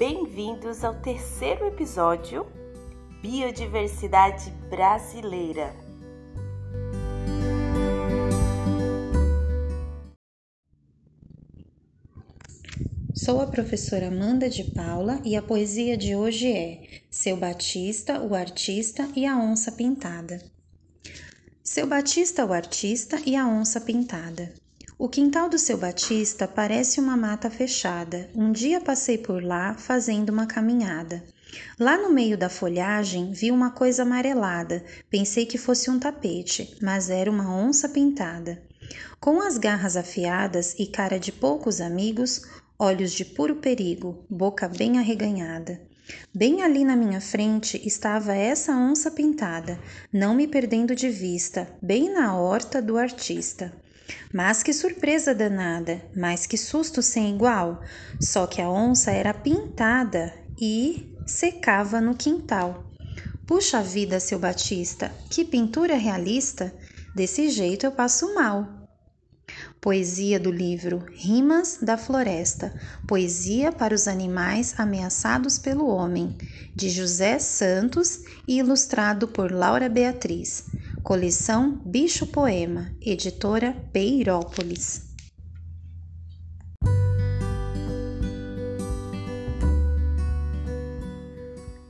Bem-vindos ao terceiro episódio Biodiversidade Brasileira. Sou a professora Amanda de Paula e a poesia de hoje é Seu Batista, o Artista e a Onça Pintada. Seu Batista, o Artista e a Onça Pintada. O quintal do seu Batista parece uma mata fechada. Um dia passei por lá fazendo uma caminhada. Lá no meio da folhagem vi uma coisa amarelada. Pensei que fosse um tapete, mas era uma onça pintada. Com as garras afiadas e cara de poucos amigos, olhos de puro perigo, boca bem arreganhada. Bem ali na minha frente estava essa onça pintada, não me perdendo de vista, bem na horta do artista. Mas que surpresa danada, mas que susto sem igual! Só que a onça era pintada e secava no quintal. Puxa vida, seu Batista, que pintura realista! Desse jeito eu passo mal. Poesia do livro Rimas da Floresta Poesia para os Animais Ameaçados pelo Homem, de José Santos e ilustrado por Laura Beatriz. Coleção Bicho Poema, editora Peirópolis.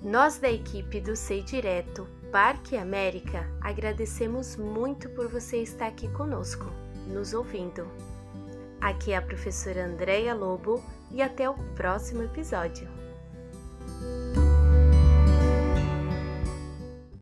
Nós da equipe do Sei Direto Parque América agradecemos muito por você estar aqui conosco, nos ouvindo. Aqui é a professora Andréia Lobo e até o próximo episódio.